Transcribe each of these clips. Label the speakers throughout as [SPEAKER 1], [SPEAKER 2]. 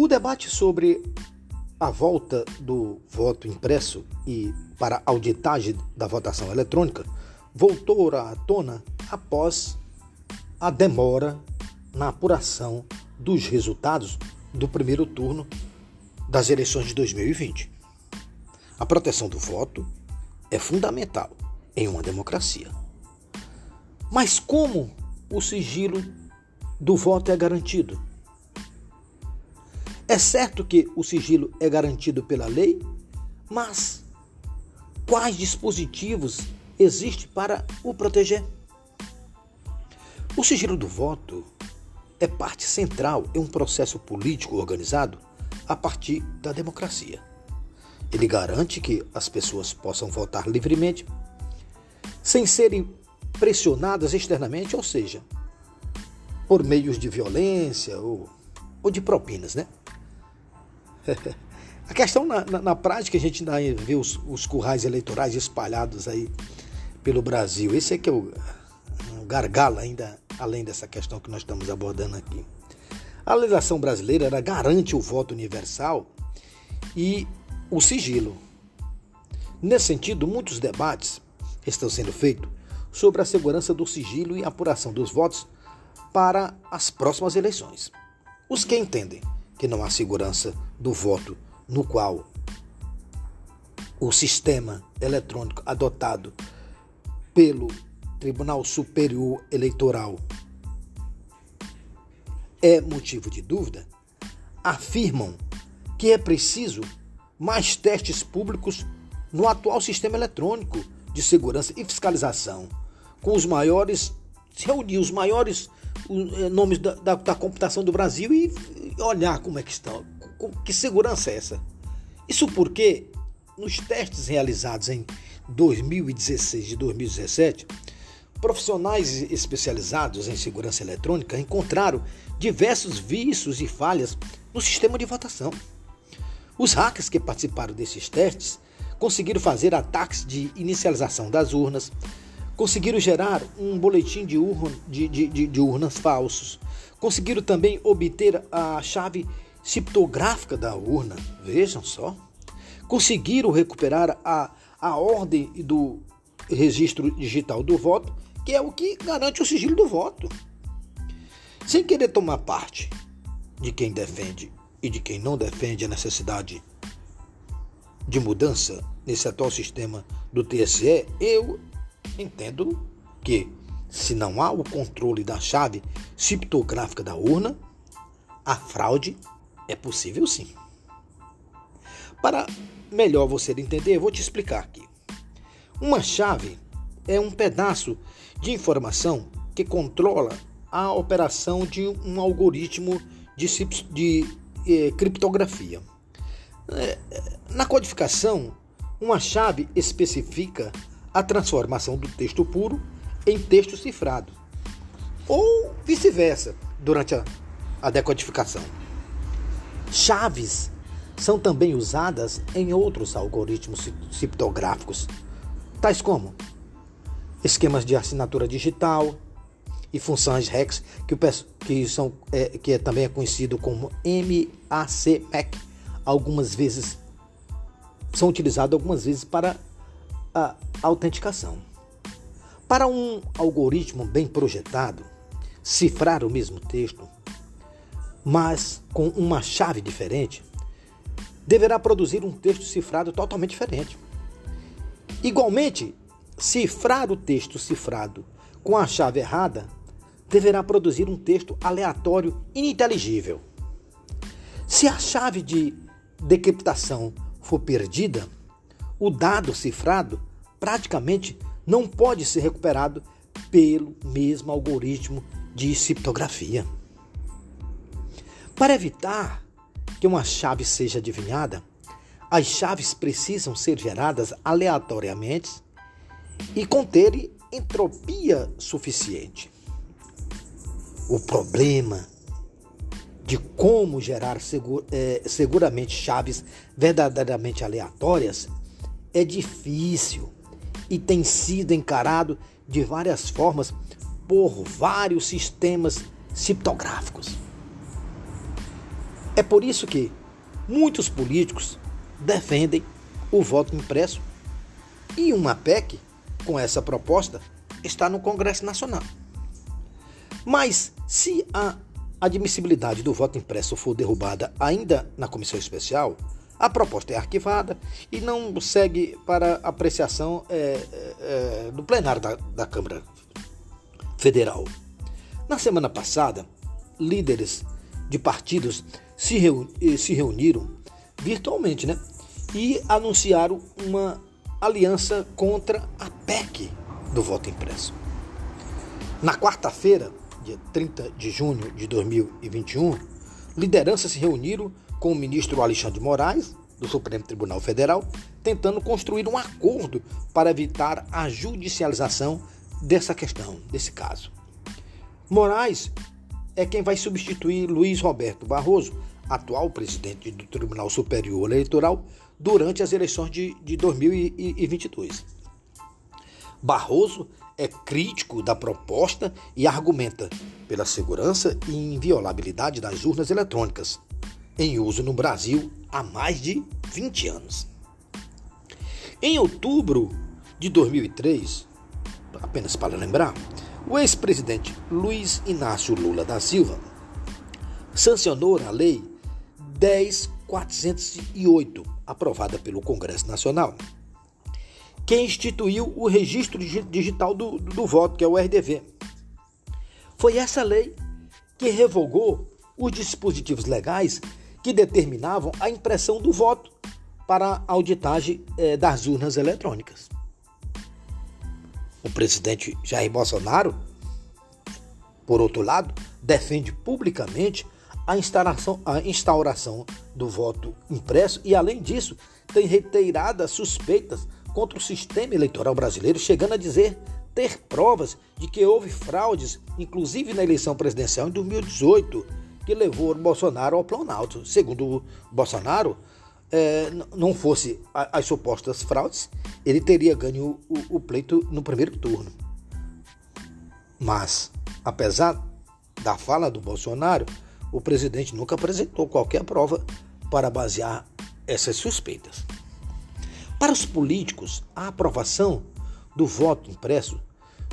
[SPEAKER 1] O debate sobre a volta do voto impresso e para auditagem da votação eletrônica voltou à tona após a demora na apuração dos resultados do primeiro turno das eleições de 2020. A proteção do voto é fundamental em uma democracia. Mas como o sigilo do voto é garantido? É certo que o sigilo é garantido pela lei, mas quais dispositivos existem para o proteger? O sigilo do voto é parte central em um processo político organizado a partir da democracia. Ele garante que as pessoas possam votar livremente, sem serem pressionadas externamente, ou seja, por meios de violência ou, ou de propinas, né? A questão na, na, na, prática, a gente ainda vê os, os, currais eleitorais espalhados aí pelo Brasil. Esse é que é o, o gargalo ainda, além dessa questão que nós estamos abordando aqui. A legislação brasileira garante o voto universal e o sigilo. Nesse sentido, muitos debates estão sendo feitos sobre a segurança do sigilo e apuração dos votos para as próximas eleições. Os que entendem que não há segurança do voto no qual o sistema eletrônico adotado pelo Tribunal Superior Eleitoral é motivo de dúvida, afirmam que é preciso mais testes públicos no atual sistema eletrônico de segurança e fiscalização, com os maiores, reunir os maiores eh, nomes da, da, da computação do Brasil e olhar como é que estão. Que segurança é essa? Isso porque nos testes realizados em 2016 e 2017, profissionais especializados em segurança eletrônica encontraram diversos vícios e falhas no sistema de votação. Os hackers que participaram desses testes conseguiram fazer ataques de inicialização das urnas, conseguiram gerar um boletim de, urna, de, de, de, urnas falsos, conseguiram também obter a chave criptográfica da urna, vejam só, conseguiram recuperar a, a ordem do registro digital do voto, que é o que garante o sigilo do voto. Sem querer tomar parte de quem defende e de quem não defende a necessidade de mudança nesse atual sistema do TSE, eu entendo que se não há o controle da chave criptográfica da urna, a fraude é possível sim. Para melhor você entender, vou te explicar aqui. Uma chave é um pedaço de informação que controla a operação de um algoritmo de, de eh, criptografia. É, na codificação, uma chave especifica a transformação do texto puro em texto cifrado, ou vice-versa, durante a, a decodificação. Chaves são também usadas em outros algoritmos criptográficos, tais como esquemas de assinatura digital e funções REX, que, que, são, é, que é, também é conhecido como MAC-MAC, algumas vezes são utilizados algumas vezes para a autenticação. Para um algoritmo bem projetado, cifrar o mesmo texto, mas com uma chave diferente, deverá produzir um texto cifrado totalmente diferente. Igualmente, cifrar o texto cifrado com a chave errada deverá produzir um texto aleatório ininteligível. Se a chave de decriptação for perdida, o dado cifrado praticamente não pode ser recuperado pelo mesmo algoritmo de criptografia. Para evitar que uma chave seja adivinhada, as chaves precisam ser geradas aleatoriamente e conterem entropia suficiente. O problema de como gerar é, seguramente chaves verdadeiramente aleatórias é difícil e tem sido encarado de várias formas por vários sistemas criptográficos. É por isso que muitos políticos defendem o voto impresso e uma PEC com essa proposta está no Congresso Nacional. Mas se a admissibilidade do voto impresso for derrubada ainda na comissão especial, a proposta é arquivada e não segue para apreciação é, é, é, do plenário da, da Câmara Federal. Na semana passada, líderes de partidos se, reuni se reuniram virtualmente né, e anunciaram uma aliança contra a PEC do voto impresso. Na quarta-feira, dia 30 de junho de 2021, lideranças se reuniram com o ministro Alexandre de Moraes, do Supremo Tribunal Federal, tentando construir um acordo para evitar a judicialização dessa questão, desse caso. Moraes é quem vai substituir Luiz Roberto Barroso, atual presidente do Tribunal Superior Eleitoral, durante as eleições de, de 2022. Barroso é crítico da proposta e argumenta pela segurança e inviolabilidade das urnas eletrônicas, em uso no Brasil há mais de 20 anos. Em outubro de 2003, apenas para lembrar, o ex-presidente Luiz Inácio Lula da Silva sancionou a Lei 10408, aprovada pelo Congresso Nacional, que instituiu o registro digital do, do voto, que é o RDV. Foi essa lei que revogou os dispositivos legais que determinavam a impressão do voto para a auditagem eh, das urnas eletrônicas. O presidente Jair Bolsonaro, por outro lado, defende publicamente a instauração, a instauração do voto impresso e, além disso, tem reiteradas suspeitas contra o sistema eleitoral brasileiro, chegando a dizer ter provas de que houve fraudes, inclusive na eleição presidencial em 2018, que levou Bolsonaro ao Planalto. Segundo Bolsonaro, é, não fosse as supostas fraudes, ele teria ganho o, o pleito no primeiro turno. Mas, apesar da fala do Bolsonaro, o presidente nunca apresentou qualquer prova para basear essas suspeitas. Para os políticos, a aprovação do voto impresso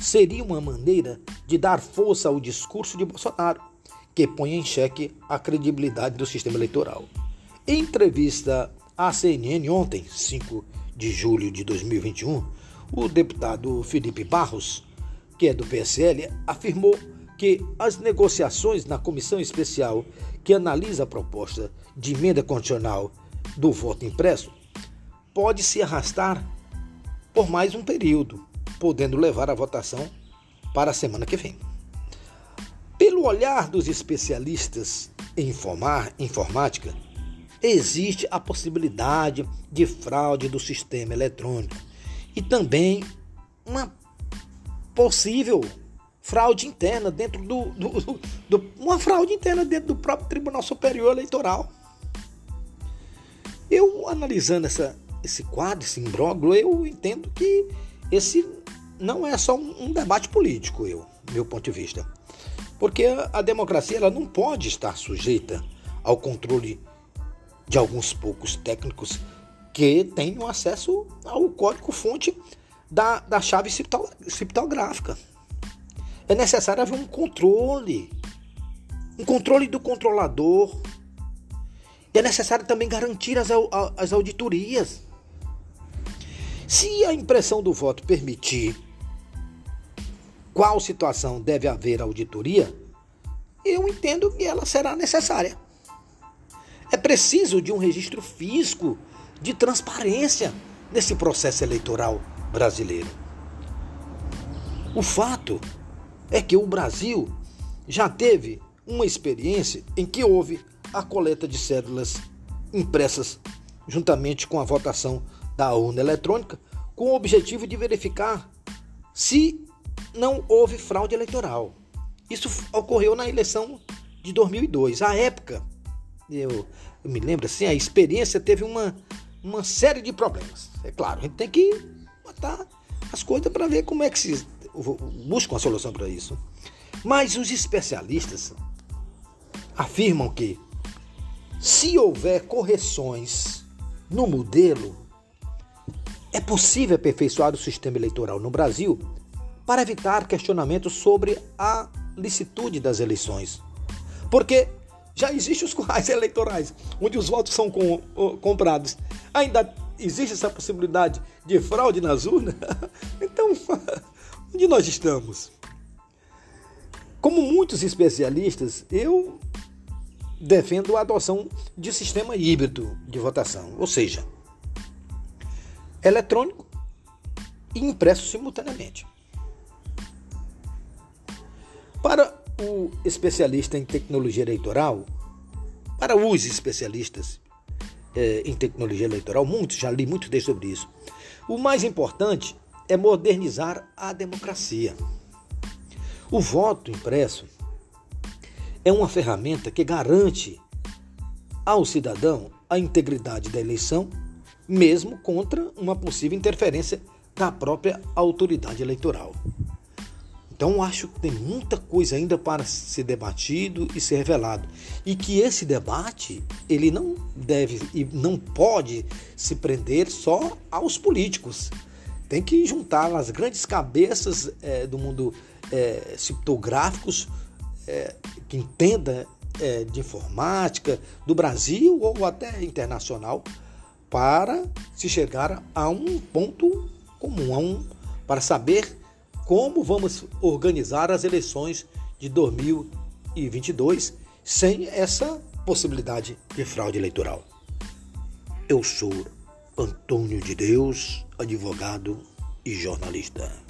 [SPEAKER 1] seria uma maneira de dar força ao discurso de Bolsonaro, que põe em xeque a credibilidade do sistema eleitoral. Em entrevista à CNN ontem, 5 de julho de 2021, o deputado Felipe Barros, que é do PSL, afirmou que as negociações na comissão especial que analisa a proposta de emenda condicional do voto impresso pode se arrastar por mais um período, podendo levar a votação para a semana que vem. Olhar dos especialistas em informar, informática, existe a possibilidade de fraude do sistema eletrônico e também uma possível fraude interna dentro do, do, do, do, uma fraude interna dentro do próprio Tribunal Superior Eleitoral. Eu analisando essa, esse quadro, esse imbróglio, eu entendo que esse não é só um, um debate político, eu, meu ponto de vista, porque a, democracia ela não pode estar sujeita ao controle de alguns poucos técnicos que tenham acesso ao código-fonte da, da chave criptográfica. É necessário haver um controle, um controle do controlador. E é necessário também garantir as, as auditorias. Se a impressão do voto permitir qual situação deve haver auditoria, eu entendo que ela será necessária. É preciso de um registro físico de transparência nesse processo eleitoral brasileiro. O fato é que o Brasil já teve uma experiência em que houve a coleta de cédulas impressas juntamente com a votação da urna eletrônica, com o objetivo de verificar se não houve fraude eleitoral. Isso ocorreu na eleição de 2002. À época, eu, eu me lembro assim, a experiência teve uma, uma série de problemas. É claro, a gente tem que botar as coisas para ver como é que se busca uma solução para isso. Mas os especialistas afirmam que se houver correções no modelo, é possível aperfeiçoar o sistema eleitoral no Brasil para evitar questionamentos sobre a licitude das eleições. Porque já existem os currais eleitorais, onde os votos são com, comprados. Ainda existe essa possibilidade de fraude nas urnas? Então, onde nós estamos? Como muitos especialistas, eu defendo a adoção de sistema híbrido de votação, ou seja, eletrônico e impresso simultaneamente. Para o especialista em tecnologia eleitoral, para os especialistas eh, em tecnologia eleitoral, muitos, já li muito sobre isso, o mais importante é modernizar a democracia. O voto impresso é uma ferramenta que garante ao cidadão a integridade da eleição, mesmo contra uma possível interferência da própria autoridade eleitoral. Então acho que tem muita coisa ainda para ser debatido e ser revelado. E que esse debate, ele não deve e não pode se prender só aos políticos. Tem que juntar as grandes cabeças é, do mundo é, é, que entenda é, de informática do Brasil ou até internacional para se chegar a um ponto comum, a um, para saber como vamos organizar as eleições de 2022 sem essa possibilidade de fraude eleitoral. Eu sou Antônio de Deus, advogado e jornalista.